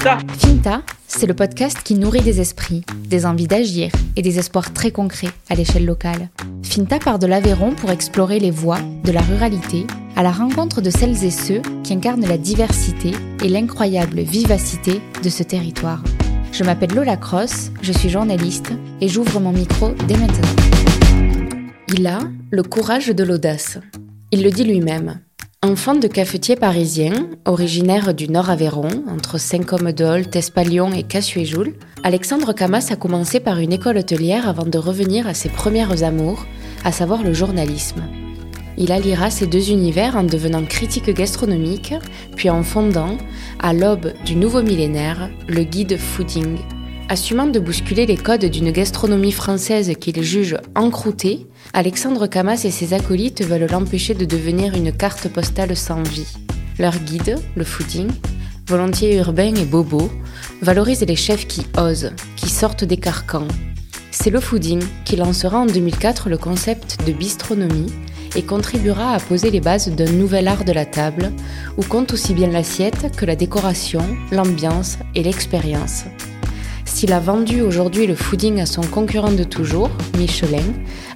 Finta. Finta, c'est le podcast qui nourrit des esprits, des envies d'agir et des espoirs très concrets à l'échelle locale. Finta part de l'Aveyron pour explorer les voies de la ruralité à la rencontre de celles et ceux qui incarnent la diversité et l'incroyable vivacité de ce territoire. Je m'appelle Lola Cross, je suis journaliste et j'ouvre mon micro dès maintenant. Il a le courage de l'audace. Il le dit lui-même. Enfant de cafetier parisien, originaire du Nord Aveyron, entre Saint-Côme-d'Olt, Espalion et Cassuéjoul, Alexandre Camas a commencé par une école hôtelière avant de revenir à ses premières amours, à savoir le journalisme. Il alliera ces deux univers en devenant critique gastronomique, puis en fondant, à l'aube du nouveau millénaire, le guide Fooding. Assumant de bousculer les codes d'une gastronomie française qu'il juge encroûtée, Alexandre Camas et ses acolytes veulent l'empêcher de devenir une carte postale sans vie. Leur guide, le Fooding, volontiers urbain et bobo, valorise les chefs qui osent, qui sortent des carcans. C'est le Fooding qui lancera en 2004 le concept de bistronomie et contribuera à poser les bases d'un nouvel art de la table où compte aussi bien l'assiette que la décoration, l'ambiance et l'expérience. S'il a vendu aujourd'hui le fooding à son concurrent de toujours, Michelin,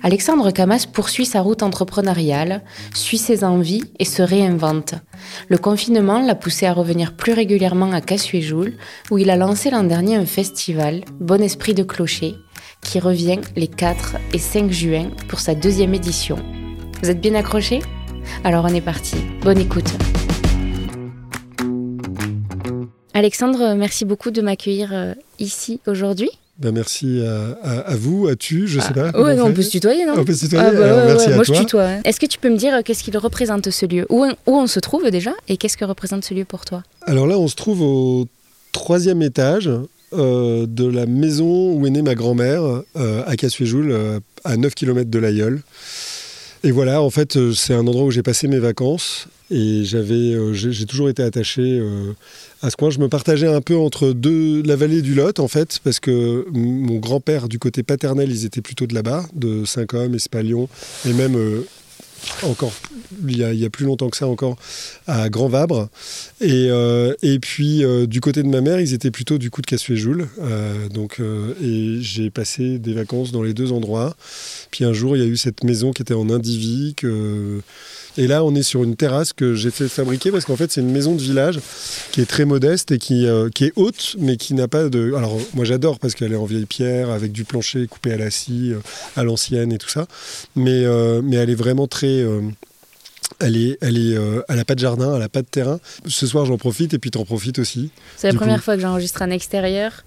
Alexandre Camas poursuit sa route entrepreneuriale, suit ses envies et se réinvente. Le confinement l'a poussé à revenir plus régulièrement à Cassuéjoul, où il a lancé l'an dernier un festival, Bon Esprit de Clocher, qui revient les 4 et 5 juin pour sa deuxième édition. Vous êtes bien accrochés? Alors on est parti. Bonne écoute. Alexandre, merci beaucoup de m'accueillir euh, ici aujourd'hui. Ben merci à, vous, à tu, je sais pas. Oui, on, peut se tutoyer, non On peut se tutoyer. Ah, bah merci à moi, toi. je tutoie. Est-ce que tu peux me dire euh, qu'est-ce qu'il représente ce lieu? Où on, se trouve déjà et qu'est-ce que représente ce lieu pour toi? Alors là, on se trouve au troisième étage euh, de la maison où est née ma grand-mère, à Cassuéjoul, à 9 km de l'Aïeul. Et voilà, en fait, c'est un endroit où j'ai passé mes vacances et j'avais, j'ai toujours été attaché à ce coin. Je me partageais un peu entre deux, la vallée du Lot, en fait, parce que mon grand-père, du côté paternel, ils étaient plutôt de là-bas, de Saint-Côme, Espalion, et même euh, encore, il y, a, plus longtemps que ça encore, à Grand Vabre. Et, euh, puis, euh, du côté de ma mère, ils étaient plutôt du coup de Cassuéjoul. donc, et j'ai passé des vacances dans les deux endroits. Puis un jour, il y a eu cette maison qui était en indivi, que et là, on est sur une terrasse que j'ai fait fabriquer parce qu'en fait, c'est une maison de village qui est très modeste et qui, euh, qui est haute, mais qui n'a pas de. Alors, moi, j'adore parce qu'elle est en vieille pierre, avec du plancher coupé à la scie, euh, à l'ancienne et tout ça. Mais, euh, mais elle est vraiment très. Elle est, elle est, elle a pas de jardin, elle a pas de terrain. Ce soir, j'en profite et puis t'en profites aussi. C'est la première fois que j'enregistre un extérieur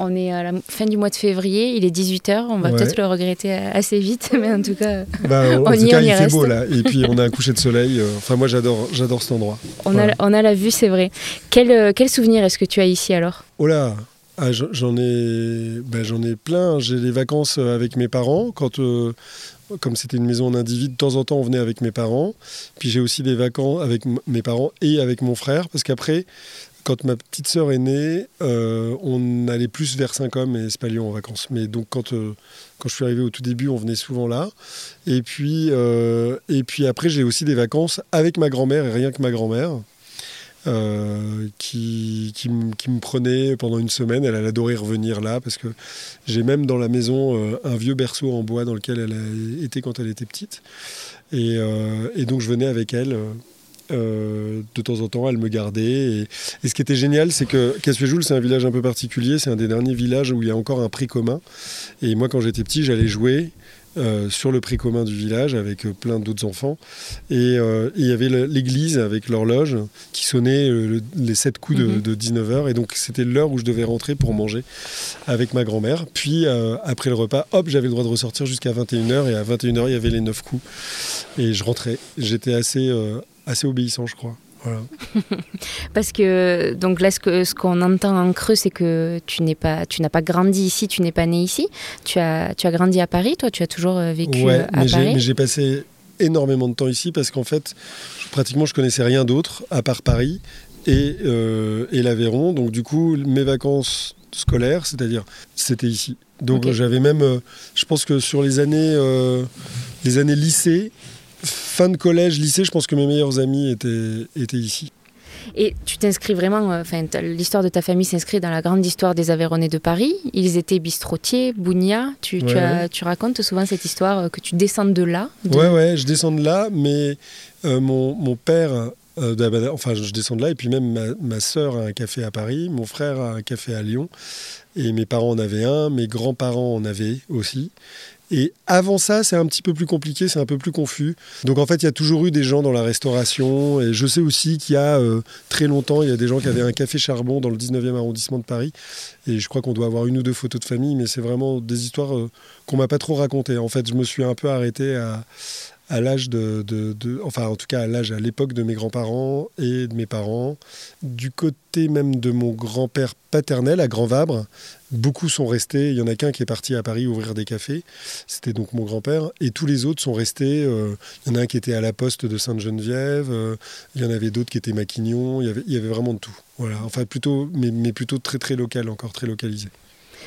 on est à la fin du mois de février, il est 18h, on va peut-être le regretter assez vite, mais en tout cas, bah, on y, il fait beau là, et puis on a un coucher de soleil, euh, enfin moi j'adore, j'adore cet endroit. On, a, on a la vue, c'est vrai. Quel, euh, quel souvenir est-ce que tu as ici alors? Oh là ah, j'en ai, ben, j'en ai plein. J'ai des vacances euh, avec mes parents. Quand, comme c'était une maison en individu, de temps en temps, on venait avec mes parents. Puis j'ai aussi des vacances avec mes parents et avec mon frère, parce qu'après, quand ma petite sœur est née, euh, on allait plus vers Saint-Côme et Espalion en vacances. Mais donc quand, euh, quand je suis arrivé au tout début, on venait souvent là. Et puis, euh, et puis après, j'ai aussi des vacances avec ma grand-mère et rien que ma grand-mère. qui, qui, me prenait pendant une semaine. Elle, adorait revenir là parce que j'ai même dans la maison un vieux berceau en bois dans lequel elle a été quand elle était petite. Et, et donc je venais avec elle euh, de temps en temps, elle me gardait. Et, ce qui était génial, c'est que Cassuéjoul, c'est un village un peu particulier. C'est un des derniers villages où il y a encore un prix commun. Et moi, quand j'étais petit, j'allais jouer. Euh, sur le prix commun du village avec euh, plein d'autres enfants. Et il y avait l'église avec l'horloge qui sonnait les sept coups de, 19h. Mhm. Et donc c'était l'heure où je devais rentrer pour manger avec ma grand-mère. Puis après le repas, hop, j'avais le droit de ressortir jusqu'à 21h. Et à 21h, il y avait les neuf coups. Et je rentrais. J'étais assez, assez obéissant, je crois. Parce que donc là, ce qu'on entend en creux, c'est que tu n'es pas, tu n'as pas grandi ici, tu n'es pas né ici. Tu as, tu as grandi à Paris, toi, tu as toujours euh, vécu ouais, à mais Mais j'ai passé énormément de temps ici parce qu'en fait, pratiquement, je connaissais rien d'autre à part Paris et, euh, et l'Aveyron. Donc du coup, mes vacances scolaires, c'est-à-dire, c'était ici. Donc j'avais même, euh, je pense que sur les années, les années lycée, fin de collège, lycée, je pense que mes meilleurs amis étaient, étaient ici. Et tu t'inscris vraiment, euh, enfin, l'histoire de ta famille s'inscrit dans la grande histoire des Aveyronnais de Paris. Ils étaient bistrotiers, bougna. Tu, tu, racontes souvent cette histoire euh, que tu descends de là. Ouais, ouais, je descends de là, mais mon, mon, père enfin, je descends de là, et puis même ma, ma sœur a un café à Paris, mon frère a un café à Lyon, et mes parents en avaient un, mes grands-parents en avaient aussi. Et avant ça, c'est un petit peu plus compliqué, c'est un peu plus confus. Donc en fait, il y a toujours eu des gens dans la restauration. Et je sais aussi qu'il y a euh, très longtemps, il y a des gens qui avaient un café charbon dans le 19e arrondissement de Paris. Et je crois qu'on doit avoir une ou deux photos de famille, mais c'est vraiment des histoires euh, qu'on m'a pas trop racontées. En fait, je me suis un peu arrêté à, à l'âge de, Enfin, en tout cas, à l'âge, à l'époque de mes grands-parents et de mes parents. Du côté même de mon grand-père paternel, à Grand Vabre, beaucoup sont restés. Il y en a qu'un qui est parti à Paris ouvrir des cafés. C'était donc mon grand-père. Et tous les autres sont restés. Euh, il y en a un qui était à la poste de Sainte-Geneviève. Euh, il y en avait d'autres qui étaient Maquignon. Il y avait, il y avait vraiment de tout. Voilà. Enfin, plutôt, mais, mais plutôt très, très local, encore très localisé.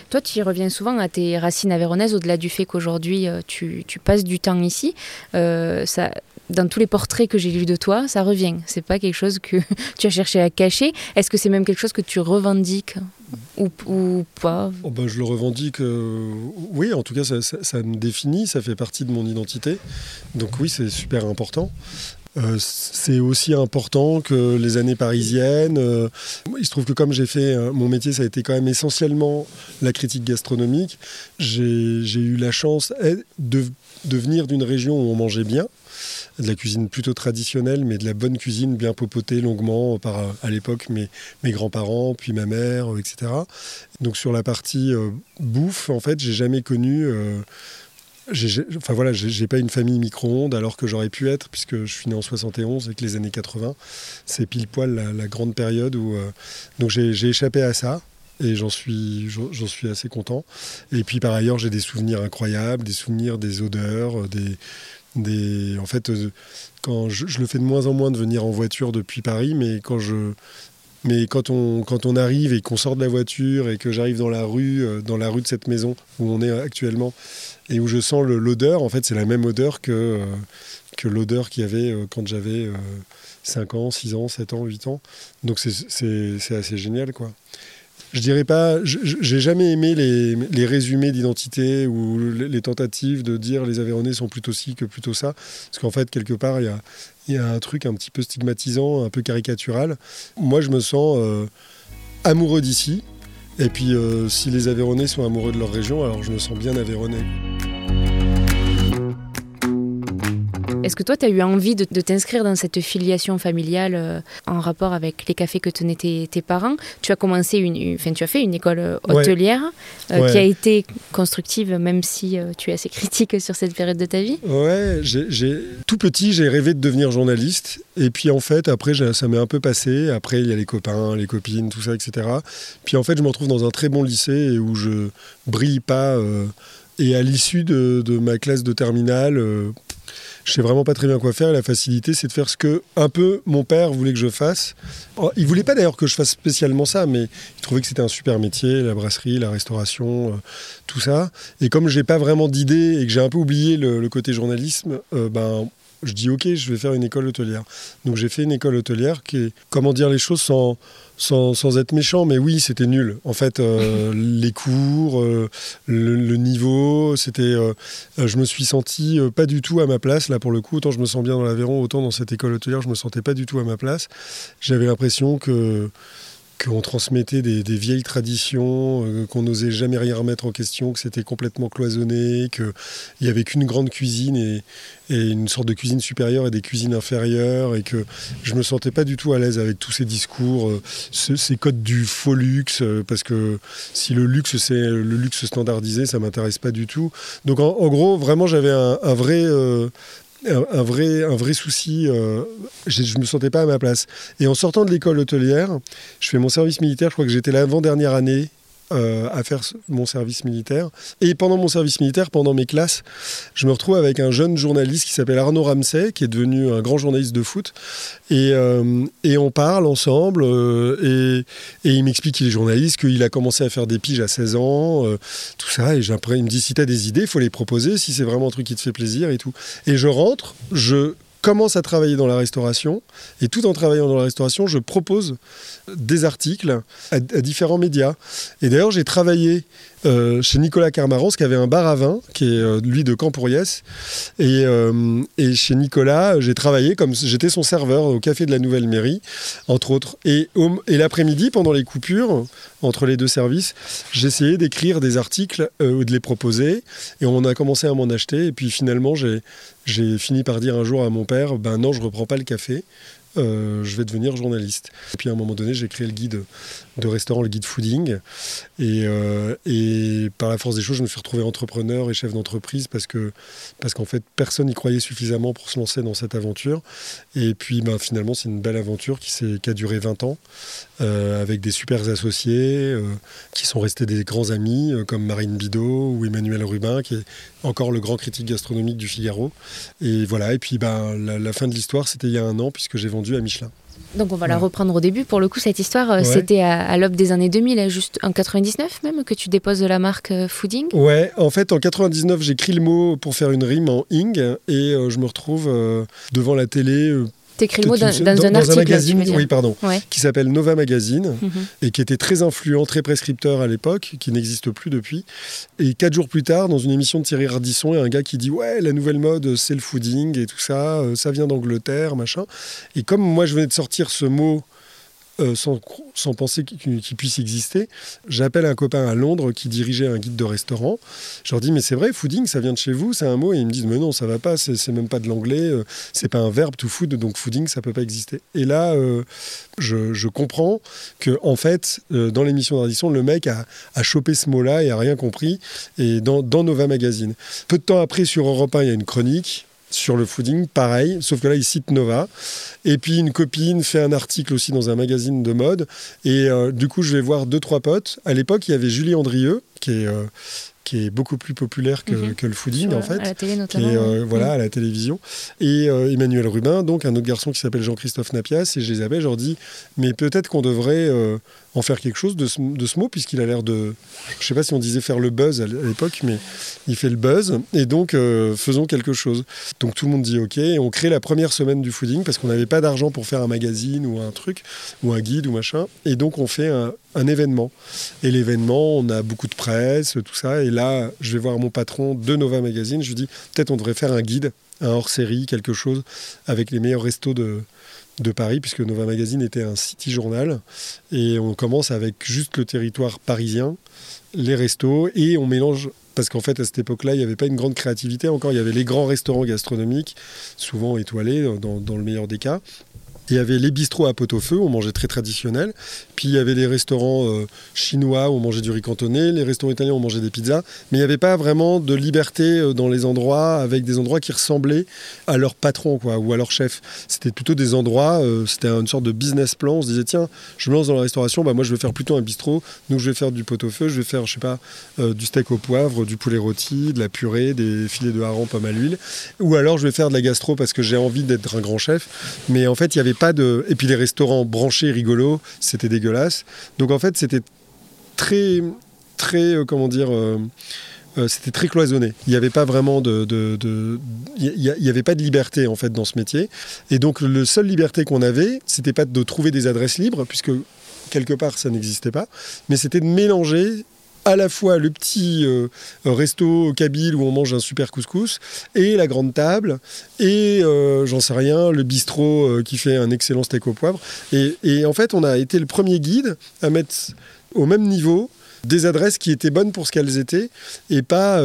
Toi, tu reviens souvent à tes racines avéronaises, au-delà du fait qu'aujourd'hui, euh, tu, passes du temps ici. Euh, ça, dans tous les portraits que j'ai lus de toi, ça revient. C'est pas quelque chose que tu as cherché à cacher. Est-ce que c'est même quelque chose que tu revendiques ou, pas? Oh ben, Je le revendique, euh, oui, en tout cas, ça, ça, me définit, ça fait partie de mon identité. Donc oui, c'est super important. Euh, c'est aussi important que les années parisiennes. Euh, il se trouve que comme j'ai fait euh, mon métier, ça a été quand même essentiellement la critique gastronomique. J'ai eu la chance eh, de, de venir d'une région où on mangeait bien, de la cuisine plutôt traditionnelle, mais de la bonne cuisine bien popotée longuement par à l'époque mes, mes grands-parents, puis ma mère, etc. Donc sur la partie bouffe, en fait, j'ai jamais connu enfin voilà, j'ai pas une famille micro-ondes alors que j'aurais pu être, puisque je suis né en 71 et que les années 80, c'est pile poil la, grande période où. Euh, donc j'ai échappé à ça et j'en suis, j'en suis assez content. Et puis par ailleurs, j'ai des souvenirs incroyables, des souvenirs des odeurs, des. des en fait, euh, quand je, le fais de moins en moins de venir en voiture depuis Paris, mais quand je, mais quand on, quand on arrive et qu'on sort de la voiture et que j'arrive dans la rue, euh, dans la rue de cette maison où on est actuellement, et où je sens l'odeur, en fait, c'est la même odeur que, euh, que l'odeur qu'il y avait euh, quand j'avais 5 ans, 6 ans, 7 ans, 8 ans. Donc c'est assez génial, quoi. Je dirais pas, j'ai jamais aimé les, les résumés d'identité ou les, tentatives de dire les Aveyronais sont plutôt ci que plutôt ça. Parce qu'en fait, quelque part, il y a, y a, un truc un petit peu stigmatisant, un peu caricatural. Moi, je me sens euh, amoureux d'ici. Et puis, euh, si les Aveyronais sont amoureux de leur région, alors je me sens bien Aveyronnais. Est-ce que toi, tu as eu envie de, t'inscrire dans cette filiation familiale euh, en rapport avec les cafés que tenaient tes, tes parents? Tu as commencé une, tu as fait une école euh, hôtelière euh, qui a été constructive, même si tu es assez critique sur cette période de ta vie? Ouais, j'ai, tout petit, j'ai rêvé de devenir journaliste. Et puis en fait, après, ça m'est un peu passé. Après, il y a les copains, les copines, tout ça, etc. Puis en fait, je me retrouve dans un très bon lycée où je brille pas. et à l'issue de, de, ma classe de terminale, je sais vraiment pas très bien quoi faire. la facilité, c'est de faire ce que un peu mon père voulait que je fasse. Oh, il voulait pas d'ailleurs que je fasse spécialement ça, mais il trouvait que c'était un super métier, la brasserie, la restauration, euh, tout ça. Et comme j'ai pas vraiment d'idée et que j'ai un peu oublié le, côté journalisme, euh, ben je dis ok, je vais faire une école hôtelière. Donc j'ai fait une école hôtelière qui est, comment dire les choses sans sans, être méchant, mais oui, c'était nul. En fait, euh, les cours, euh, le, niveau, c'était. Euh, je me suis senti pas du tout à ma place, là, pour le coup. Autant je me sens bien dans l'Aveyron, autant dans cette école hôtelière, je me sentais pas du tout à ma place. J'avais l'impression que qu'on transmettait des, vieilles traditions, euh, qu'on n'osait jamais rien remettre en question, que c'était complètement cloisonné, qu'il n'y avait qu'une grande cuisine et, une sorte de cuisine supérieure et des cuisines inférieures, et que je me sentais pas du tout à l'aise avec tous ces discours, euh, ces codes du faux luxe, euh, parce que si le luxe c'est le luxe standardisé, ça m'intéresse pas du tout. Donc en, gros, vraiment, j'avais un, vrai un, vrai, un vrai souci. Euh, je ne me sentais pas à ma place. Et en sortant de l'école hôtelière, je fais mon service militaire. Je crois que j'étais l'avant-dernière année euh, à faire mon service militaire. Et pendant mon service militaire, pendant mes classes, je me retrouve avec un jeune journaliste qui s'appelle Arnaud Ramsey, qui est devenu un grand journaliste de foot. Et, euh, et on parle ensemble, euh, et, et, il m'explique qu'il est journaliste, qu'il a commencé à faire des piges à 16 ans, tout ça. Et après, il me dit si tu as des idées, il faut les proposer, si c'est vraiment un truc qui te fait plaisir et tout. Et je rentre, je commence à travailler dans la restauration et tout en travaillant dans la restauration, je propose des articles à, différents médias. Et d'ailleurs, j'ai travaillé euh, chez Nicolas Carmarance, qui avait un bar à vin, qui est euh, lui de Campouriès. Et, euh, et chez Nicolas, j'ai travaillé comme j'étais son serveur au café de la Nouvelle Mairie, entre autres. Et, et l'après-midi, pendant les coupures entre les deux services, j'essayais d'écrire des articles ou de les proposer. Et on a commencé à m'en acheter. Et puis finalement, j'ai fini par dire un jour à mon père, ben non, je reprends pas le café. Euh, je vais devenir journaliste. Et puis à un moment donné, j'ai créé le guide de restaurant, le guide fooding. Et, euh, et, par la force des choses, je me suis retrouvé entrepreneur et chef d'entreprise parce que parce qu'en fait, personne n'y croyait suffisamment pour se lancer dans cette aventure. Et puis ben, finalement, c'est une belle aventure qui, a duré 20 ans euh, avec des super associés qui sont restés des grands amis comme Marine Bidot ou Emmanuel Rubin qui est encore le grand critique gastronomique du Figaro. Et voilà, et puis ben, la fin de l'histoire, c'était il y a un an puisque j'ai vendu à Michelin. Donc on va la reprendre au début. Pour le coup, cette histoire, euh, c'était à, l'aube des années 2000, hein, juste en 99 même, que tu déposes la marque euh, Fooding Ouais, en fait, en 99, j'écris le mot pour faire une rime en ing et euh, je me retrouve devant la télé T'écris le mot dans, un article, magazine, oui, pardon, qui s'appelle Nova Magazine mhm. et qui était très influent, très prescripteur à l'époque, qui n'existe plus depuis. Et quatre jours plus tard, dans une émission de Thierry Ardisson, il y a un gars qui dit ouais, la nouvelle mode, c'est le fooding et tout ça, euh, ça vient d'Angleterre, machin. Et comme moi, je venais de sortir ce mot euh, sans, penser qu'il puisse exister. J'appelle un copain à Londres qui dirigeait un guide de restaurant. Je leur dis, mais c'est vrai, fooding, ça vient de chez vous, c'est un mot. Et ils me disent, mais non, ça va pas, c'est même pas de l'anglais, euh, c'est pas un verbe, to food, donc fooding, ça peut pas exister. Et là, euh, je, comprends que, en fait, dans l'émission d'Ardisson, le mec a, chopé ce mot-là et a rien compris. Et dans, dans Nova Magazine. Peu de temps après, sur Europe 1, il y a une chronique sur le fooding, pareil, sauf que là, il cite Nova. Et puis, une copine fait un article aussi dans un magazine de mode. Et euh, du coup, je vais voir deux, trois potes. À l'époque, il y avait Julie Andrieux, qui est, euh, qui est beaucoup plus populaire que, mhm. le fooding, en fait. À la télé, notamment. Euh, voilà, à la télévision. Et Emmanuel Rubin, donc un autre garçon qui s'appelle Jean-Christophe Napias. Et je les avais, je leur dis, mais peut-être qu'on devrait en faire quelque chose de ce, mot, puisqu'il a l'air de. Je ne sais pas si on disait faire le buzz à l'époque, mais il fait le buzz. Et donc, euh, faisons quelque chose. Donc, tout le monde dit OK. Et on crée la première semaine du fooding parce qu'on n'avait pas d'argent pour faire un magazine ou un truc, ou un guide ou machin. Et donc, on fait un, événement. Et l'événement, on a beaucoup de presse, tout ça. Et là, je vais voir mon patron de Nova Magazine. Je lui dis peut-être on devrait faire un guide, un hors série, quelque chose avec les meilleurs restos de de Paris, puisque Nova Magazine était un city journal. Et on commence avec juste le territoire parisien, les restos, et on mélange, parce qu'en fait, à cette époque-là, il n'y avait pas une grande créativité encore. Il y avait les grands restaurants gastronomiques, souvent étoilés dans le meilleur des cas. Il y avait les bistrots à pot-au-feu, on mangeait très traditionnel. Puis il y avait les restaurants euh, chinois où on mangeait du riz cantonné, les restaurants italiens où on mangeait des pizzas. Mais il n'y avait pas vraiment de liberté euh, dans les endroits, avec des endroits qui ressemblaient à leur patron ou à leur chef. C'était plutôt des endroits, euh, c'était une sorte de business plan. On se disait, tiens, je me lance dans la restauration, bah, moi je vais faire plutôt un bistrot. Donc je vais faire du pot-au-feu, je vais faire, je sais pas, du steak au poivre, du poulet rôti, de la purée, des filets de hareng pas mal l'huile. Ou alors je vais faire de la gastro parce que j'ai envie d'être un grand chef. Mais en fait, il y avait pas de. Et puis les restaurants branchés, rigolos, c'était dégueulasse. Donc en fait, c'était très, très, euh, comment dire. Euh, euh, c'était très cloisonné. Il n'y avait pas vraiment de, il avait pas de liberté en fait dans ce métier. Et donc le seule liberté qu'on avait, c'était pas de trouver des adresses libres, puisque quelque part ça n'existait pas, mais c'était de mélanger à la fois le petit euh, resto kabyle où on mange un super couscous et la grande table et euh, j'en sais rien le bistrot euh, qui fait un excellent steak au poivre. Et, et, en fait on a été le premier guide à mettre au même niveau des adresses qui étaient bonnes pour ce qu'elles étaient et pas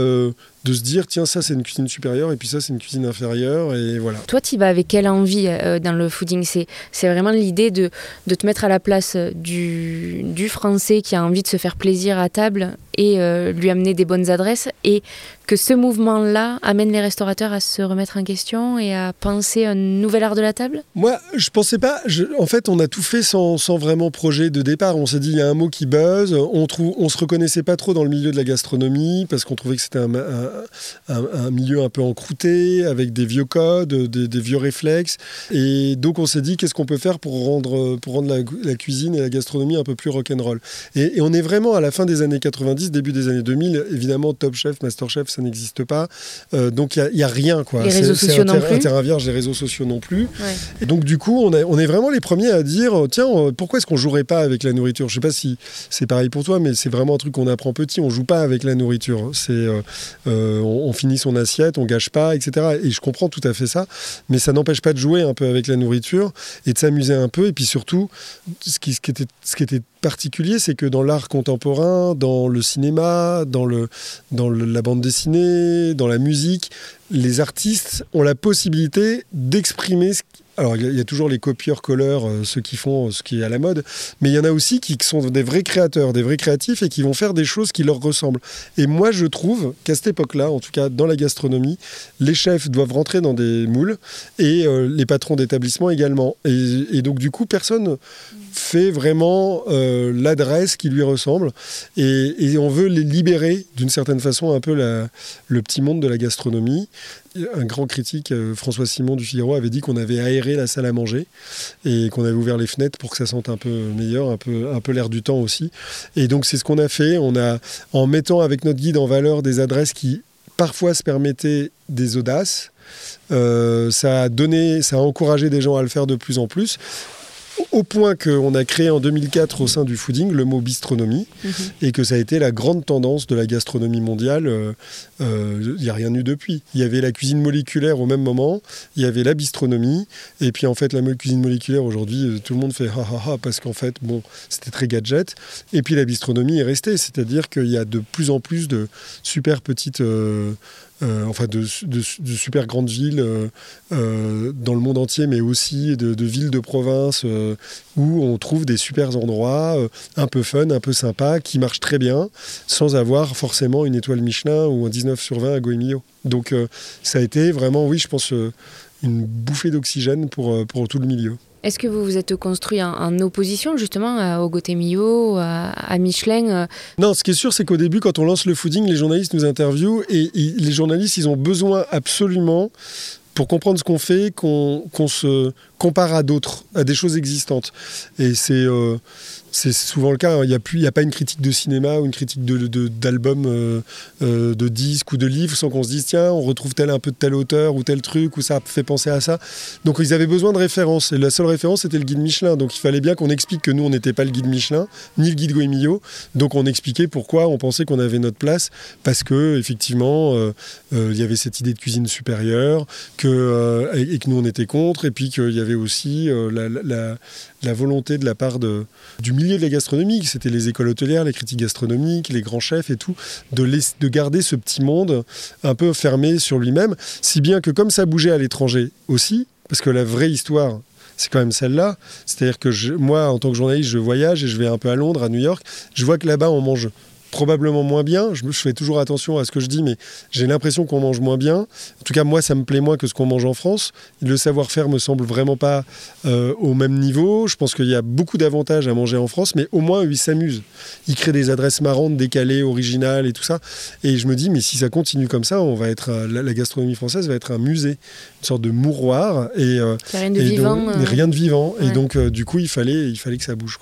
de se dire tiens ça c'est une cuisine supérieure et puis ça c'est une cuisine inférieure et voilà. Toi tu vas avec quelle envie euh, dans le fooding? C'est, c'est vraiment l'idée de, de, te mettre à la place du, du, français qui a envie de se faire plaisir à table et euh, lui amener des bonnes adresses et que ce mouvement-là amène les restaurateurs à se remettre en question et à penser un nouvel art de la table? Moi je pensais pas, en fait on a tout fait sans, sans, vraiment projet de départ, on s'est dit il y a un mot qui buzz, on, trouve, on se reconnaissait pas trop dans le milieu de la gastronomie parce qu'on trouvait que c'était un un, milieu un peu encrouté, avec des vieux codes, des, vieux réflexes. Et donc on s'est dit qu'est-ce qu'on peut faire pour rendre, pour rendre la, cuisine et la gastronomie un peu plus rock'n'roll? Et, et on est vraiment à la fin des années 90, début des années 2000. Évidemment, Top Chef, Master Chef, ça n'existe pas. Euh, donc il n'y a, rien. Quoi. Les réseaux sociaux non plus. terrain vierge, les réseaux sociaux non plus. Et donc du coup, on, on est vraiment les premiers à dire tiens, pourquoi est-ce qu'on jouerait pas avec la nourriture? Je sais pas si c'est pareil pour toi, mais c'est vraiment un truc qu'on apprend petit. On joue pas avec la nourriture. C'est euh, euh, on, finit son assiette, on gâche pas, etc. Et je comprends tout à fait ça, mais ça n'empêche pas de jouer un peu avec la nourriture et de s'amuser un peu. Et puis surtout, ce qui, qui était, qui particulier, c'est que dans l'art contemporain, dans le cinéma, dans, le, dans la bande dessinée, dans la musique, les artistes ont la possibilité d'exprimer ce alors, il y, a toujours les copieurs-colleurs, euh, ceux qui font ce qui est à la mode, mais il y en a aussi qui sont des vrais créateurs, des vrais créatifs et qui vont faire des choses qui leur ressemblent. Et moi, je trouve qu'à cette époque-là, en tout cas dans la gastronomie, les chefs doivent rentrer dans des moules et euh, les patrons d'établissement également. Et, donc, du coup, personne fait vraiment euh, l'adresse qui lui ressemble. Et, on veut les libérer d'une certaine façon un peu le petit monde de la gastronomie un grand critique, euh, François Simon du Figaro, avait dit qu'on avait aéré la salle à manger et qu'on avait ouvert les fenêtres pour que ça sente un peu meilleur, un peu, un peu l'air du temps aussi. Et donc c'est ce qu'on a fait. On a, en mettant avec notre guide en valeur des adresses qui parfois se permettaient des audaces, euh, ça a donné, ça a encouragé des gens à le faire de plus en plus au point qu'on a créé en 2004 au sein du fooding le mot bistronomie mhm. et que ça a été la grande tendance de la gastronomie mondiale. Il euh, n'y euh, a rien eu depuis. Il y avait la cuisine moléculaire au même moment, il y avait la bistronomie et puis en fait la cuisine moléculaire aujourd'hui euh, tout le monde fait ha ha ha parce qu'en fait bon c'était très gadget et puis la bistronomie est restée, c'est-à-dire qu'il y a de plus en plus de super petites euh, enfin de, super grandes villes euh, euh, dans le monde entier, mais aussi de, villes de province où on trouve des super endroits un peu fun, un peu sympa, qui marchent très bien, sans avoir forcément une étoile Michelin ou un 19 sur 20 à Goemio. Donc ça a été vraiment, oui, je pense, une bouffée d'oxygène pour, pour tout le milieu. Est-ce que vous vous êtes construit en, opposition justement au Gauthier Millot, à, Michelin euh? Non, ce qui est sûr, c'est qu'au début, quand on lance le fooding, les journalistes nous interviewent et, les journalistes, ils ont besoin absolument pour comprendre ce qu'on fait, qu'on se compare à d'autres, à des choses existantes. Et c'est euh, c'est souvent le cas. Hein. Il n'y a, a pas une critique de cinéma ou une critique d'album, de, euh, euh, de, disque ou de livre sans qu'on se dise tiens, on retrouve tel un peu de tel auteur ou tel truc ou ça fait penser à ça. Donc ils avaient besoin de références. Et la seule référence, c'était le guide Michelin. Donc il fallait bien qu'on explique que nous, on n'était pas le guide Michelin, ni le guide Goemio. Donc on expliquait pourquoi on pensait qu'on avait notre place. Parce que, effectivement, euh, il y avait cette idée de cuisine supérieure que, et, que nous, on était contre. Et puis qu'il y avait aussi la volonté de la part de, du milieu de la gastronomie, c'était les écoles hôtelières, les critiques gastronomiques, les grands chefs et tout, de, de garder ce petit monde un peu fermé sur lui-même, si bien que comme ça bougeait à l'étranger aussi, parce que la vraie histoire, c'est quand même celle-là. C'est-à-dire que moi, en tant que journaliste, je voyage et je vais un peu à Londres, à New York. Je vois que là-bas, on mange probablement moins bien. Je, fais toujours attention à ce que je dis, mais j'ai l'impression qu'on mange moins bien. En tout cas, moi, ça me plaît moins que ce qu'on mange en France. Le savoir-faire me semble vraiment pas euh, au même niveau. Je pense qu'il y a beaucoup d'avantages à manger en France, mais au moins, ils s'amusent. Ils créent des adresses marrantes, décalées, originales et tout ça. Et je me dis, mais si ça continue comme ça, on va être la, gastronomie française va être un musée, une sorte de mouroir et, euh, rien de vivant. Euh. rien de vivant. Et donc, du coup, il fallait, il fallait que ça bouge.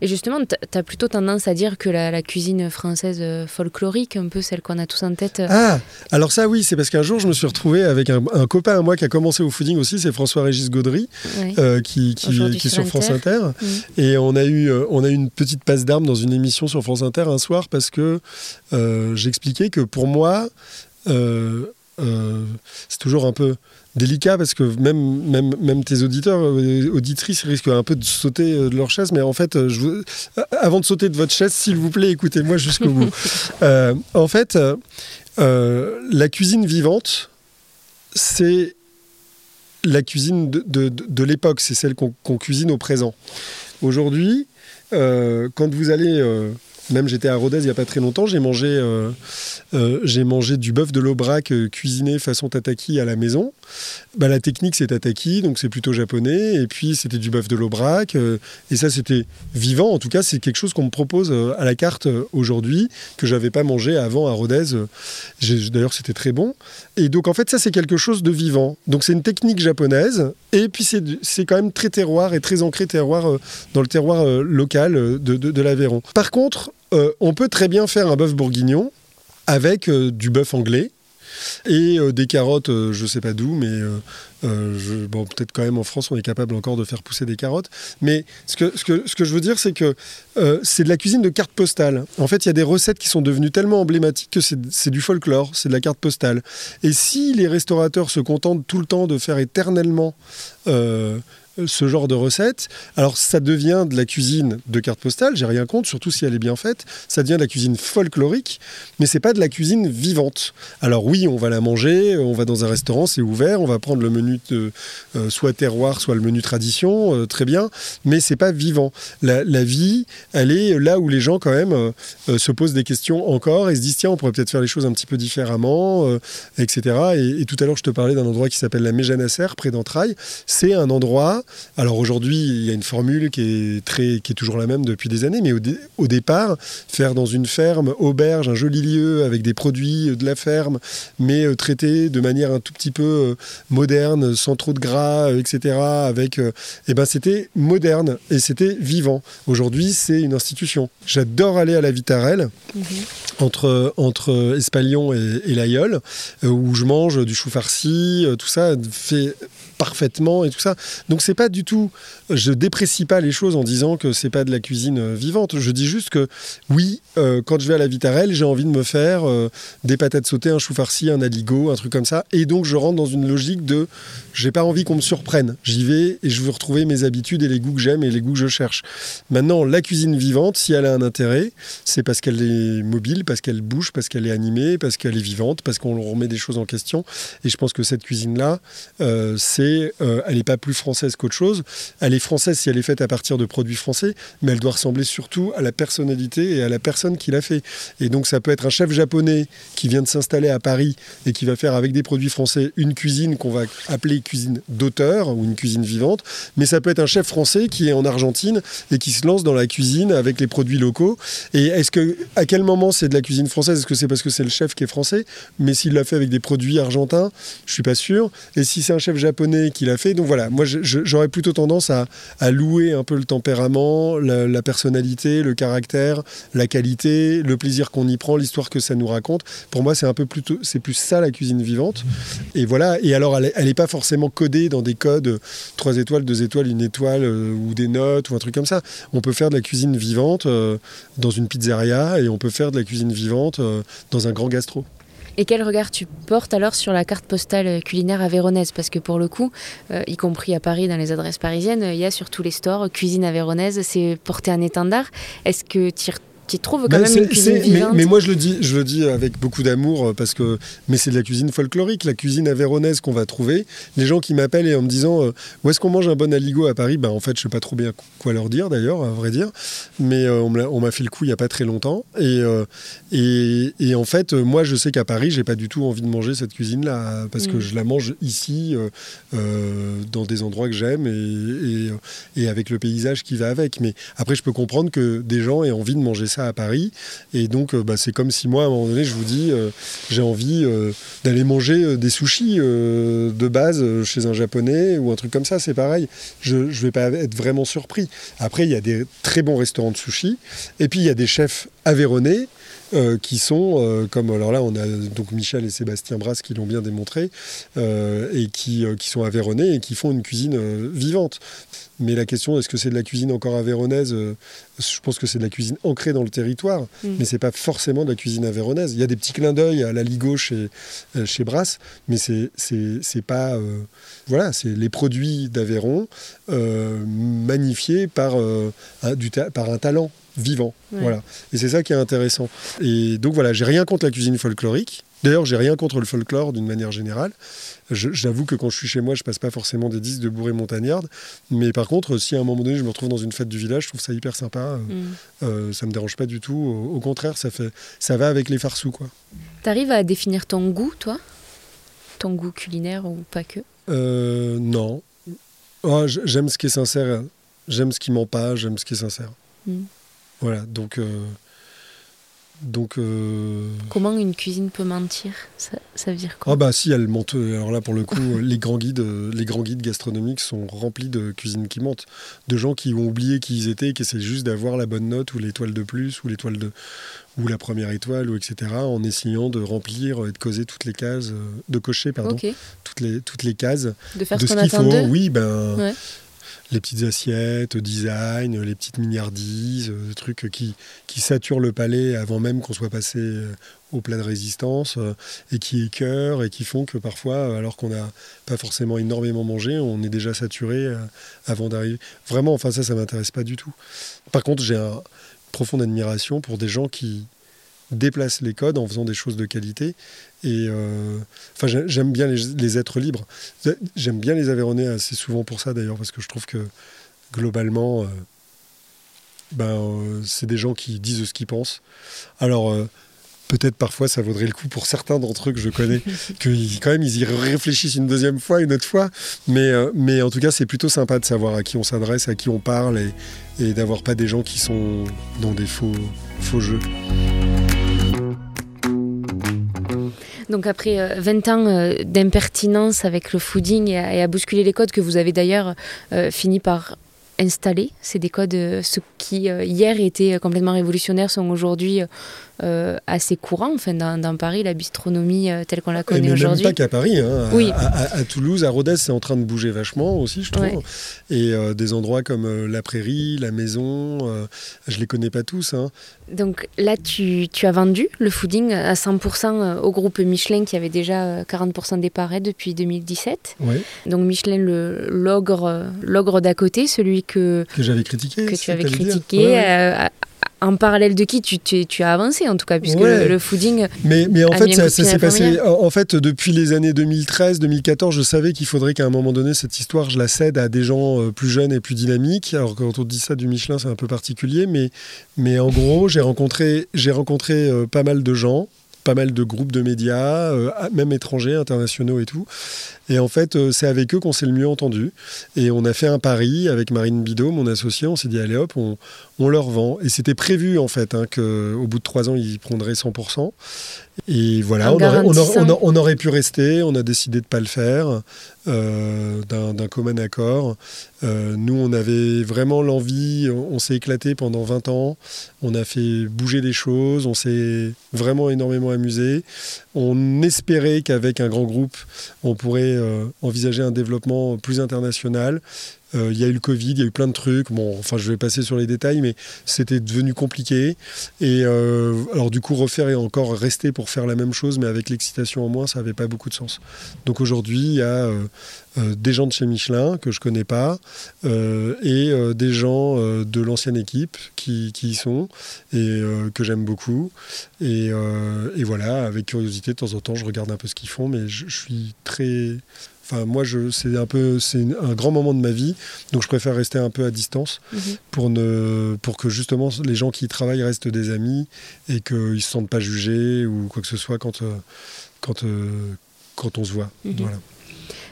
Et justement, tu as plutôt tendance à dire que la, cuisine française euh, folklorique, un peu celle qu'on a tous en tête. Euh, ah, alors ça oui, c'est parce qu'un jour je me suis retrouvé avec un, copain à moi qui a commencé au fooding aussi, c'est François-Régis Gaudry, euh, qui, qui, est sur France Inter. Mm. Et on a, eu, on a eu une petite passe d'armes dans une émission sur France Inter un soir parce que j'expliquais que pour moi, c'est toujours un peu délicat parce que même, même, même tes auditeurs, euh, auditrices risquent un peu de sauter euh, de leur chaise. Mais en fait, euh, avant de sauter de votre chaise, s'il vous plaît, écoutez-moi jusqu'au bout. en fait, la cuisine vivante, c'est la cuisine de, de, l'époque, c'est celle qu'on cuisine au présent. Aujourd'hui, quand vous allez Même j'étais à Rodez il n'y a pas très longtemps, j'ai mangé, euh, euh, j'ai mangé du bœuf de l'Aubrac cuisiné façon tataki à la maison. Bah, la technique c'est tataki, donc c'est plutôt japonais. Et puis c'était du bœuf de l'Aubrac. et ça c'était vivant. En tout cas, c'est quelque chose qu'on me propose à la carte aujourd'hui que j'avais pas mangé avant à Rodez. D'ailleurs, c'était très bon. Et donc en fait, ça c'est quelque chose de vivant. Donc c'est une technique japonaise. Et puis c'est quand même très terroir et très ancré terroir dans le terroir local de, de l'Aveyron. Par contre, euh, on peut très bien faire un bœuf bourguignon avec euh, du bœuf anglais et euh, des carottes, je ne sais pas d'où, mais peut-être quand même en France, on est capable encore de faire pousser des carottes. Mais ce que je veux dire, c'est que c'est de la cuisine de carte postale. En fait, il y a des recettes qui sont devenues tellement emblématiques que c'est du folklore, c'est de la carte postale. Et si les restaurateurs se contentent tout le temps de faire éternellement ce genre de recette. Alors ça devient de la cuisine de carte postale, j'ai rien contre, surtout si elle est bien faite. Ça devient de la cuisine folklorique, mais c'est pas de la cuisine vivante. Alors oui, on va la manger, on va dans un restaurant, c'est ouvert, on va prendre le menu euh, soit terroir, soit le menu tradition, euh, très bien, mais c'est pas vivant. La, vie, elle est là où les gens quand même euh, se posent des questions encore et se disent tiens, on pourrait peut-être faire les choses un petit peu différemment, etc. Et, tout à l'heure, je te parlais d'un endroit qui s'appelle la Méjanasser, près d'Entrailles. C'est un endroit alors aujourd'hui, il y a une formule qui est, très, qui est toujours la même depuis des années, mais au, départ, faire dans une ferme, auberge, un joli lieu avec des produits de la ferme, mais euh, traités de manière un tout petit peu euh, moderne, sans trop de gras, euh, etc. Avec, eh ben, c'était moderne et c'était vivant. Aujourd'hui, c'est une institution. J'adore aller à la Vitarelle, mhm. entre, entre Espalion et, et l'Aïeul, où je mange du chou farci, tout ça fait parfaitement et tout ça. Donc c'est pas du tout, je déprécie pas les choses en disant que c'est pas de la cuisine euh, vivante. Je dis juste que oui, euh, quand je vais à la Vitarelle, j'ai envie de me faire euh, des patates sautées, un chou farci, un aligot, un truc comme ça. Et donc je rentre dans une logique de, j'ai pas envie qu'on me surprenne. J'y vais et je veux retrouver mes habitudes et les goûts que j'aime et les goûts que je cherche. Maintenant, la cuisine vivante, si elle a un intérêt, c'est parce qu'elle est mobile, parce qu'elle bouge, parce qu'elle est animée, parce qu'elle est vivante, parce qu'on remet des choses en question. Et je pense que cette cuisine-là, c'est euh, elle n'est pas plus française qu'autre chose. Elle est française si elle est faite à partir de produits français, mais elle doit ressembler surtout à la personnalité et à la personne qui l'a fait. Et donc ça peut être un chef japonais qui vient de s'installer à Paris et qui va faire avec des produits français une cuisine qu'on va appeler cuisine d'auteur ou une cuisine vivante, mais ça peut être un chef français qui est en Argentine et qui se lance dans la cuisine avec les produits locaux. Et est-ce que à quel moment c'est de la cuisine française? Est-ce que c'est parce que c'est le chef qui est français? Mais s'il l'a fait avec des produits argentins, je suis pas sûr. Et si c'est un chef japonais qu'il a fait. Donc voilà, moi j'aurais plutôt tendance à, louer un peu le tempérament, la, personnalité, le caractère, la qualité, le plaisir qu'on y prend, l'histoire que ça nous raconte. Pour moi, c'est un peu plutôt, c'est plus ça la cuisine vivante. Et voilà. Et alors, elle n'est pas forcément codée dans des codes 3 étoiles, 2 étoiles, une étoile euh, ou des notes ou un truc comme ça. On peut faire de la cuisine vivante euh, dans une pizzeria et on peut faire de la cuisine vivante euh, dans un grand gastro. Et quel regard tu portes alors sur la carte postale culinaire avéronaise Parce que pour le coup, euh, y compris à Paris, dans les adresses parisiennes, il y a sur tous les stores cuisine avéronaise, c'est porté un étendard. Est-ce que tu qui trouve quand même une cuisine vivante. Mais, moi je le dis, je le dis avec beaucoup d'amour euh, parce que mais c'est de la cuisine folklorique, la cuisine avéronaise qu'on va trouver. Les gens qui m'appellent et en me disant euh, où est-ce qu'on mange un bon aligot à Paris, ben en fait je sais pas trop bien quoi leur dire d'ailleurs à vrai dire, mais euh, on m'a fait le coup il y a pas très longtemps et et, et, en fait moi je sais qu'à Paris j'ai pas du tout envie de manger cette cuisine là parce que mm. je la mange ici dans des endroits que j'aime et, et, et avec le paysage qui va avec. Mais après je peux comprendre que des gens aient envie de manger ça à Paris. Et donc, euh, bah, c'est comme si moi, à un moment donné, je vous dis, euh, j'ai envie euh, d'aller manger des sushis de base chez un japonais ou un truc comme ça. C'est pareil. Je ne vais pas être vraiment surpris. Après, il y a des très bons restaurants de sushis. Et puis, il y a des chefs aveyronnais euh, qui sont, euh, comme alors là, on a donc Michel et Sébastien Brasse qui l'ont bien démontré, euh, et qui, qui sont aveyronnais et qui font une cuisine vivante. Mais la question, est-ce que c'est de la cuisine encore avéronnaise Je pense que c'est de la cuisine ancrée dans le territoire, mm. mais c'est pas forcément de la cuisine avéronnaise. Il y a des petits clins d'œil à la Ligo chez, chez Brasse, mais c'est, c'est, pas. voilà, c'est les produits d'Aveyron magnifiés par, du par un talent vivant. Voilà. Et c'est ça qui est intéressant. Et donc voilà, j'ai rien contre la cuisine folklorique. D'ailleurs, j'ai rien contre le folklore d'une manière générale. J'avoue que quand je suis chez moi, je passe pas forcément des disques de bourrée montagnarde. Mais par contre, si à un moment donné, je me retrouve dans une fête du village, je trouve ça hyper sympa. Euh, mm. euh, ça me dérange pas du tout. Au, contraire, ça, fait, ça va avec les farceaux. Quoi. T'arrives à définir ton goût, toi? Ton goût culinaire ou pas que? Euh, Non. Oh, j'aime ce qui est sincère. J'aime ce qui ment pas. J'aime ce qui est sincère. Mm. Voilà. Donc. Donc, euh, Comment une cuisine peut mentir? Ça, ça, veut dire quoi? Ah bah si, elle ment. Alors là, pour le coup, les grands guides, euh, les grands guides gastronomiques sont remplis de cuisines qui mentent, de gens qui ont oublié qui ils étaient, qui essaient juste d'avoir la bonne note ou l'étoile de plus ou l'étoile de ou la première étoile ou etc. En essayant de remplir et de causer toutes les cases, euh, de cocher pardon, toutes les toutes les cases de faire ce, qu'il faut. Oui, ben les petites assiettes, design, les petites milliardises, des trucs qui, qui saturent le palais avant même qu'on soit passé euh, au plat de résistance euh, et qui écœurent et qui font que parfois, alors qu'on n'a pas forcément énormément mangé, on est déjà saturé euh, avant d'arriver. Vraiment, enfin ça, ça m'intéresse pas du tout. Par contre, j'ai une profonde admiration pour des gens qui déplacent les codes en faisant des choses de qualité et euh, enfin, j'aime bien les, êtres libres. J'aime bien les Aveyronnais assez souvent pour ça d'ailleurs, parce que je trouve que globalement, euh, ben, euh, c'est des gens qui disent ce qu'ils pensent. Alors, peut-être parfois ça vaudrait le coup pour certains d'entre eux que je connais, que quand même ils y réfléchissent une deuxième fois, une autre fois. Mais, mais en tout cas, c'est plutôt sympa de savoir à qui on s'adresse, à qui on parle et, et d'avoir pas des gens qui sont dans des faux, faux jeux. Donc après 20 euh, ans euh, d'impertinence avec le fooding et à, bousculer les codes que vous avez d'ailleurs euh, fini par installer, c'est des codes, ce qui hier étaient complètement révolutionnaires sont aujourd'hui euh, assez courant enfin, dans, Paris, la bistronomie euh, telle qu'on la connaît aujourd'hui. Même pas qu'à Paris, hein. oui. à, Toulouse, à Rodez, c'est en train de bouger vachement aussi, je trouve. Et euh, des endroits comme la Prairie, la Maison, je les connais pas tous. Hein. Donc là, tu, tu, as vendu le fooding à 100% au groupe Michelin qui avait déjà 40% des parts depuis 2017. Donc Michelin, l'ogre d'à côté, celui que, que j'avais critiqué. Que tu avais critiqué, en parallèle de qui tu, tu, as avancé en tout cas puisque le, fooding mais, mais en fait ça, s'est passé en fait depuis les années 2013 2014 je savais qu'il faudrait qu'à un moment donné cette histoire je la cède à des gens euh, plus jeunes et plus dynamiques. Alors quand on dit ça du Michelin c'est un peu particulier mais mais en gros j'ai rencontré j'ai rencontré euh, pas mal de gens pas mal de groupes de médias, euh, même étrangers, internationaux et tout. Et en fait, euh, c'est avec eux qu'on s'est le mieux entendu. Et on a fait un pari avec Marine Bidot, mon associé. On s'est dit, allez hop, on, leur vend. Et c'était prévu, en fait, hein, qu'au bout de trois ans, ils prendraient 100%. Et voilà, on aurait, pu rester, on a décidé de ne pas le faire, euh, d'un commun accord. Euh, nous, on avait vraiment l'envie, on, s'est éclaté pendant 20 ans, on a fait bouger les choses, on s'est vraiment énormément amusé. On espérait qu'avec un grand groupe, on pourrait euh, envisager un développement plus international. Euh, il y a eu le Covid, il y a eu plein de trucs. Bon, enfin, je vais passer sur les détails, mais c'était devenu compliqué. Et euh, alors, du coup, refaire et encore rester pour faire la même chose, mais avec l'excitation en moins, ça n'avait pas beaucoup de sens. Donc aujourd'hui, il y a euh, des gens de chez Michelin que je connais pas et des gens de l'ancienne équipe qui, y sont et que j'aime beaucoup. Et, voilà, avec curiosité, de temps en temps, je regarde un peu ce qu'ils font, mais je suis très Enfin, moi, c'est un peu, c'est un grand moment de ma vie, donc je préfère rester un peu à distance mhm. pour ne, pour que justement les gens qui y travaillent restent des amis et qu'ils ne se sentent pas jugés ou quoi que ce soit quand, euh, quand, euh, quand on se voit. Mhm. Voilà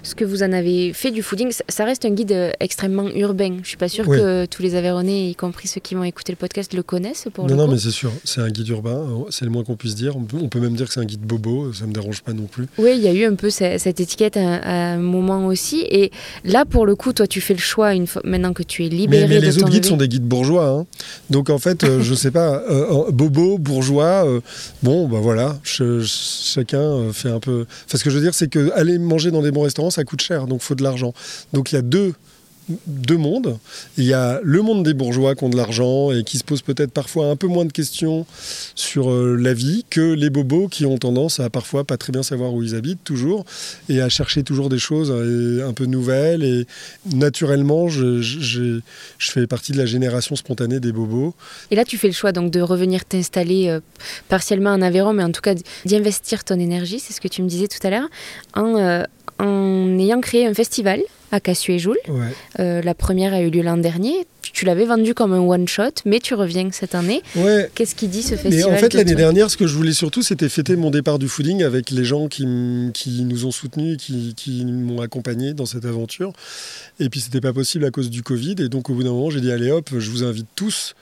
ce que vous en avez fait du fooding, ça reste un guide euh, extrêmement urbain. Je suis pas sûre que tous les Aveyronais, y compris ceux qui vont écouter le podcast, le connaissent pour non, Non, mais c'est sûr, c'est un guide urbain, euh, c'est le moins qu'on puisse dire. On peut, même dire que c'est un guide bobo, ça me dérange pas non plus. Oui, il y a eu un peu cette, étiquette à, un moment aussi. Et là, pour le coup, toi, tu fais le choix une fois, maintenant que tu es libéré. Mais, les autres guides sont des guides bourgeois. Hein. Donc en fait, euh, je sais pas, bobo, bourgeois, bon, bah voilà, chacun fait un peu. Enfin, ce que je veux dire, c'est que aller manger dans des bons restaurants, ça coûte cher, donc il faut de l'argent. Donc il y a deux deux mondes. Il y a le monde des bourgeois qui ont de l'argent et qui se posent peut-être parfois un peu moins de questions sur euh, la vie que les bobos qui ont tendance à parfois pas très bien savoir où ils habitent toujours et à chercher toujours des choses euh, un peu nouvelles. Et naturellement, je, je, je fais partie de la génération spontanée des bobos. Et là, tu fais le choix donc de revenir t'installer euh, partiellement en Aveyron, mais en tout cas d'y investir ton énergie, c'est ce que tu me disais tout à l'heure, en ayant créé un festival à Cassué-Joule. Euh, la première a eu lieu l'an dernier. Tu l'avais vendu comme un one-shot, mais tu reviens cette année. Ouais. Qu'est-ce qui dit ce festival mais En fait, l'année dernière, ce que je voulais surtout, c'était fêter mon départ du fooding avec les gens qui, qui nous ont soutenus, qui, qui m'ont accompagné dans cette aventure. Et puis, c'était pas possible à cause du Covid. Et donc, au bout d'un moment, j'ai dit, allez hop, je vous invite tous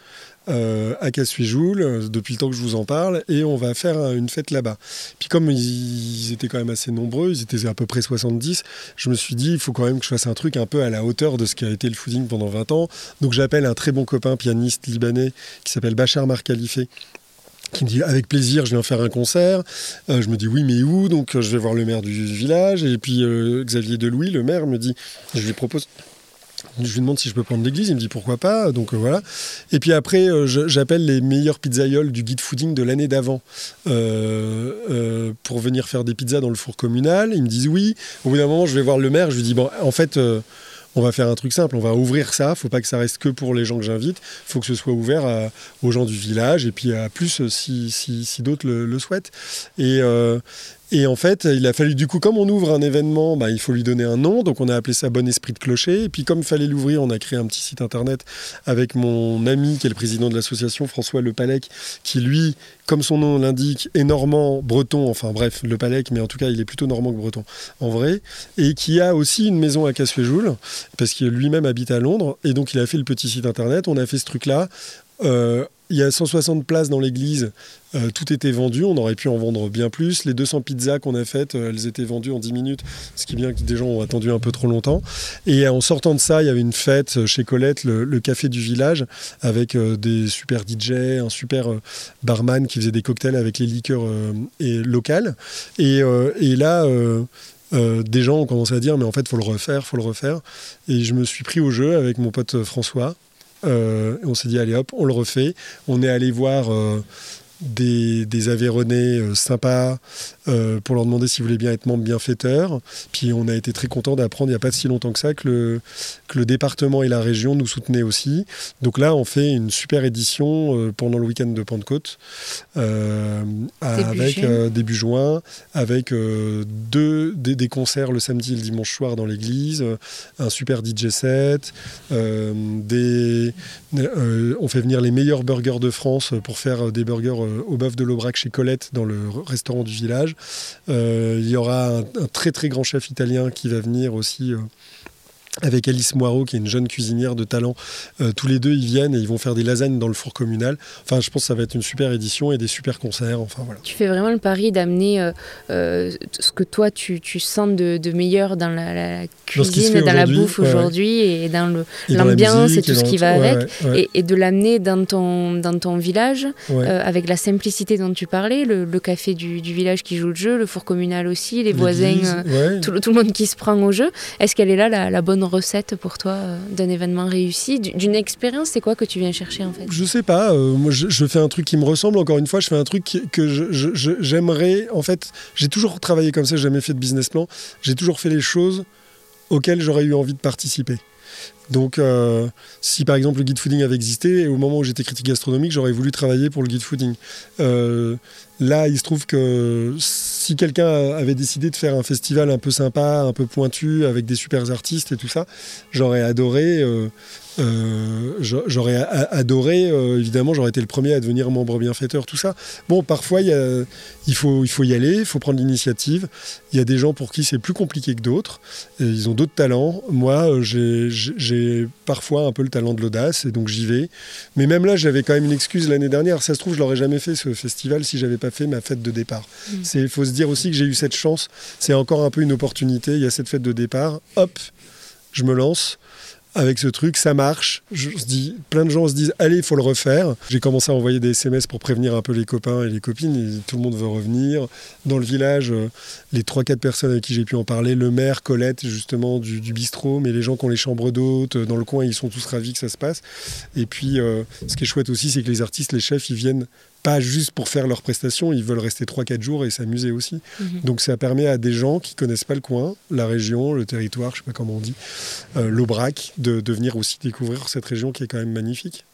euh, à Cassuy-Joule, euh, depuis le temps que je vous en parle, et on va faire une fête là-bas. Puis comme ils, étaient quand même assez nombreux, ils étaient à peu près 70, je me suis dit, il faut quand même que je fasse un truc un peu à la hauteur de ce qui a été le fooding pendant 20 ans. Donc j'appelle un très bon copain pianiste libanais qui s'appelle Bachar Markalifé, qui me dit avec plaisir, je viens faire un concert. Euh, je me dis oui, mais où? Donc je vais voir le maire du village. Et puis Xavier Delouis, le maire, me dit, je lui propose je lui demande si je peux prendre l'église, il me dit pourquoi pas, donc euh, voilà. Et puis après, euh, j'appelle les meilleurs pizzaioles du guide fooding de l'année d'avant euh, pour venir faire des pizzas dans le four communal. Ils me disent oui. Au bout d'un moment, je vais voir le maire, je lui dis bon, en fait, on va faire un truc simple, on va ouvrir ça. Faut pas que ça reste que pour les gens que j'invite. Faut que ce soit ouvert aux gens du village et puis à plus si, d'autres le, souhaitent. Et en fait, il a fallu, du coup, comme on ouvre un événement, bah, il faut lui donner un nom. Donc, on a appelé ça Bon Esprit de Clocher. Et puis, comme il fallait l'ouvrir, on a créé un petit site internet avec mon ami, qui est le président de l'association, François Le Palec, qui, lui, comme son nom l'indique, est normand, breton. Enfin, bref, Le Palec, mais en tout cas, il est plutôt normand que breton, en vrai. Et qui a aussi une maison à Cassuéjoul, parce qu'il lui-même habite à Londres. Et donc, il a fait le petit site internet. On a fait ce truc-là. Euh, il y a 160 places dans l'église, euh, tout était vendu, on aurait pu en vendre bien plus. Les 200 pizzas qu'on a faites, euh, elles étaient vendues en 10 minutes, ce qui est bien que des gens ont attendu un peu trop longtemps. Et en sortant de ça, il y avait une fête chez Colette, le, café du village, avec des super DJ, un super barman qui faisait des cocktails avec les liqueurs locales. Et, là... des gens ont commencé à dire mais en fait faut le refaire, faut le refaire. Et je me suis pris au jeu avec mon pote François euh, on s'est dit, allez hop, on le refait. On est allé voir euh, des, des Aveyronais euh, sympas euh, pour leur demander s'ils voulaient bien être membres bienfaiteurs. Puis on a été très content d'apprendre il n'y a pas si longtemps que ça que le, que le, département et la région nous soutenaient aussi. Donc là, on fait une super édition euh, pendant le week-end de Pentecôte avec début juin, avec deux, des, concerts le samedi et le dimanche soir dans l'église, un super DJ set, des, on fait venir les meilleurs burgers de France pour faire des burgers au bœuf de l'Aubrac chez Colette dans le restaurant du village. Euh, il y aura un, très très grand chef italien qui va venir aussi euh, avec Alice Moirot, qui est une jeune cuisinière de talent. Euh, tous les deux, ils viennent et ils vont faire des lasagnes dans le four communal. Enfin, je pense que ça va être une super édition et des super concerts. Enfin, voilà. Tu fais vraiment le pari d'amener euh, euh, ce que toi, tu, tu sens de, de, meilleur dans la, cuisine, dans, dans la bouffe aujourd'hui et dans l'ambiance et tout ce qui va avec. Et, de l'amener dans ton, dans ton village avec la simplicité dont tu parlais, le, café du, du, village qui joue le jeu, le four communal aussi, les voisins, tout, tout, le monde qui se prend au jeu. Est-ce qu'elle est là la, la bonne recette pour toi euh, d'un événement réussi, d'une expérience C'est quoi que tu viens chercher en fait? Je sais pas. Euh, moi, je, fais un truc qui me ressemble. Encore une fois, je fais un truc que j'aimerais. en fait, j'ai toujours travaillé comme ça. J'ai jamais fait de business plan. J'ai toujours fait les choses auxquelles j'aurais eu envie de participer. Donc, euh, si par exemple le guide fooding avait existé, au moment où j'étais critique gastronomique, j'aurais voulu travailler pour le guide fooding. là, il se trouve que si quelqu'un avait décidé de faire un festival un peu sympa, un peu pointu, avec des super artistes et tout ça, j'aurais adoré euh, euh, j'aurais adoré, euh, évidemment, j'aurais été le premier à devenir membre bienfaiteur, tout ça. Bon, parfois, il, faut, il faut y aller, il faut prendre l'initiative. Il y a des gens pour qui c'est plus compliqué que d'autres. Ils ont d'autres talents. Moi, euh, j'ai parfois un peu le talent de l'audace, et donc j'y vais. Mais même là, j'avais quand même une excuse l'année dernière. Ça se trouve, je l'aurais jamais fait, ce festival, si j'avais pas fait ma fête de départ. Il mmh. faut se dire aussi que j'ai eu cette chance. C'est encore un peu une opportunité. Il y a cette fête de départ. Hop, je me lance. Avec ce truc, ça marche. Je dis, plein de gens se disent, allez, il faut le refaire. J'ai commencé à envoyer des SMS pour prévenir un peu les copains et les copines. Et tout le monde veut revenir. Dans le village, euh, les 3-4 personnes avec qui j'ai pu en parler, le maire, Colette, justement, du, bistrot, mais les gens qui ont les chambres d'hôtes euh, dans le coin, ils sont tous ravis que ça se passe. Et puis, euh, ce qui est chouette aussi, c'est que les artistes, les chefs, ils viennent pas juste pour faire leurs prestations, ils veulent rester 3-4 jours et s'amuser aussi. Mhm. Donc ça permet à des gens qui connaissent pas le coin, la région, le territoire, je sais pas comment on dit, euh, l'Aubrac, de, de venir aussi découvrir cette région qui est quand même magnifique.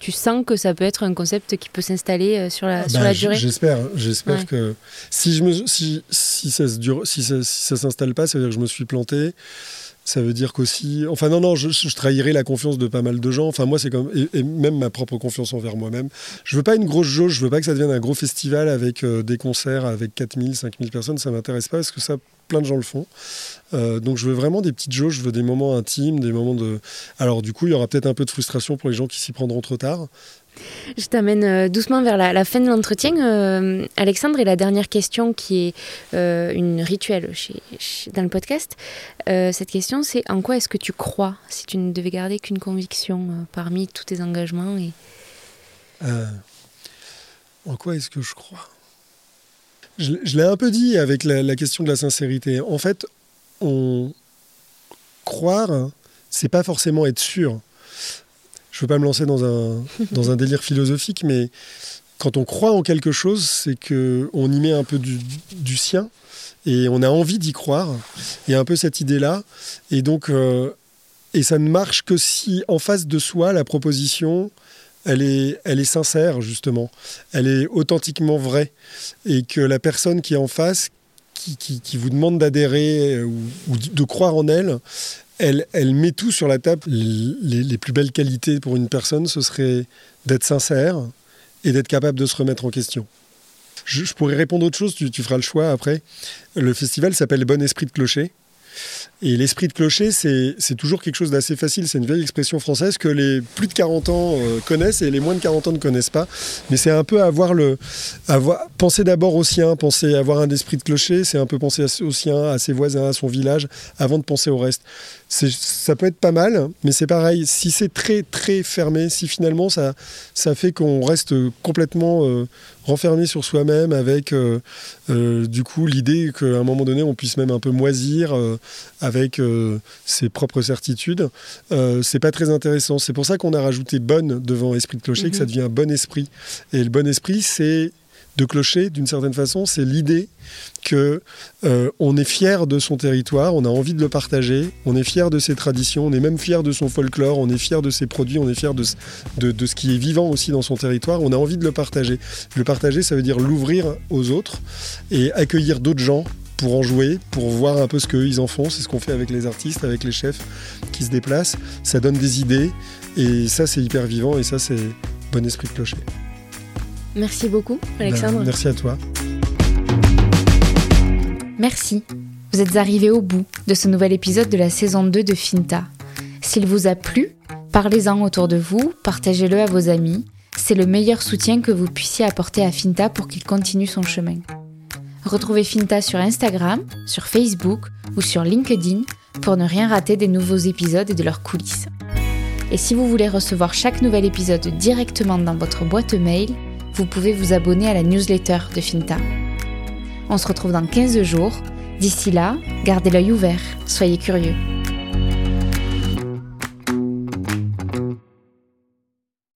Tu sens que ça peut être un concept qui peut s'installer euh, sur la, ah sur la bah, durée? J'espère. Hein. J'espère que si, je me, si, si ça ne si ça, si ça s'installe pas, ça veut dire que je me suis planté. Ça veut dire qu'aussi. Enfin, non, non, je, trahirais la confiance de pas mal de gens. Enfin, moi, c'est comme. Et, même ma propre confiance envers moi-même. Je veux pas une grosse jauge, je veux pas que ça devienne un gros festival avec euh, des concerts avec 4000, 5000 personnes. Ça m'intéresse pas parce que ça, plein de gens le font. Euh, donc, je veux vraiment des petites jauges, je veux des moments intimes, des moments de. Alors, du coup, il y aura peut-être un peu de frustration pour les gens qui s'y prendront trop tard. Je t'amène euh, doucement vers la, fin de l'entretien. Euh, Alexandre, et la dernière question qui est euh, une rituelle dans le podcast, cette question c'est en quoi est-ce que tu crois si tu ne devais garder qu'une conviction parmi tous tes engagements et... En quoi est-ce que je crois? Je, l'ai un peu dit avec la, la, question de la sincérité. En fait, on croire, c'est pas forcément être sûr je veux pas me lancer dans un, dans un délire philosophique, mais quand on croit en quelque chose, c'est qu'on y met un peu du, sien et on a envie d'y croire. Il y a un peu cette idée-là. Et donc, euh, et ça ne marche que si en face de soi, la proposition, elle est, elle est sincère, justement. Elle est authentiquement vraie. Et que la personne qui est en face, qui, qui, vous demande d'adhérer euh, ou, ou, de croire en elle, elle, met tout sur la table. Les, plus belles qualités pour une personne, ce serait d'être sincère et d'être capable de se remettre en question. Je, pourrais répondre autre chose, tu, feras le choix après. Le festival s'appelle Bon Esprit de Clocher. Et l'esprit de clocher, c'est toujours quelque chose d'assez facile. C'est une vieille expression française que les plus de 40 ans euh, connaissent et les moins de 40 ans ne connaissent pas. Mais c'est un peu avoir le. Penser d'abord au sien, penser avoir un esprit de clocher, c'est un peu penser au sien, à ses voisins, à son village, avant de penser au reste. Ça peut être pas mal, mais c'est pareil. Si c'est très, très fermé, si finalement ça, ça fait qu'on reste complètement. Euh, renfermé sur soi-même avec euh, euh, du coup l'idée qu'à un moment donné on puisse même un peu moisir avec ses propres certitudes, c'est pas très intéressant. C'est pour ça qu'on a rajouté bonne devant esprit de clocher, que ça mhm. devient bon esprit. Et le bon esprit, c'est de clocher, d'une certaine façon, c'est l'idée que euh, on est fier de son territoire, on a envie de le partager, on est fier de ses traditions, on est même fier de son folklore, on est fier de ses produits, on est fier de, de, ce qui est vivant aussi dans son territoire, on a envie de le partager. Le partager, ça veut dire l'ouvrir aux autres et accueillir d'autres gens pour en jouer, pour voir un peu ce qu'eux ils en font. C'est ce qu'on fait avec les artistes, avec les chefs qui se déplacent. Ça donne des idées et ça c'est hyper vivant et ça c'est bon esprit de clocher. Merci beaucoup, Alexandre. Ben, merci à toi. Merci. Vous êtes arrivé au bout de ce nouvel épisode de la saison 2 de Finta. S'il vous a plu, parlez-en autour de vous, partagez-le à vos amis. C'est le meilleur soutien que vous puissiez apporter à Finta pour qu'il continue son chemin. Retrouvez Finta sur Instagram, sur Facebook ou sur LinkedIn pour ne rien rater des nouveaux épisodes et de leurs coulisses. Et si vous voulez recevoir chaque nouvel épisode directement dans votre boîte mail, vous pouvez vous abonner à la newsletter de Finta. On se retrouve dans 15 jours. D'ici là, gardez l'œil ouvert, soyez curieux.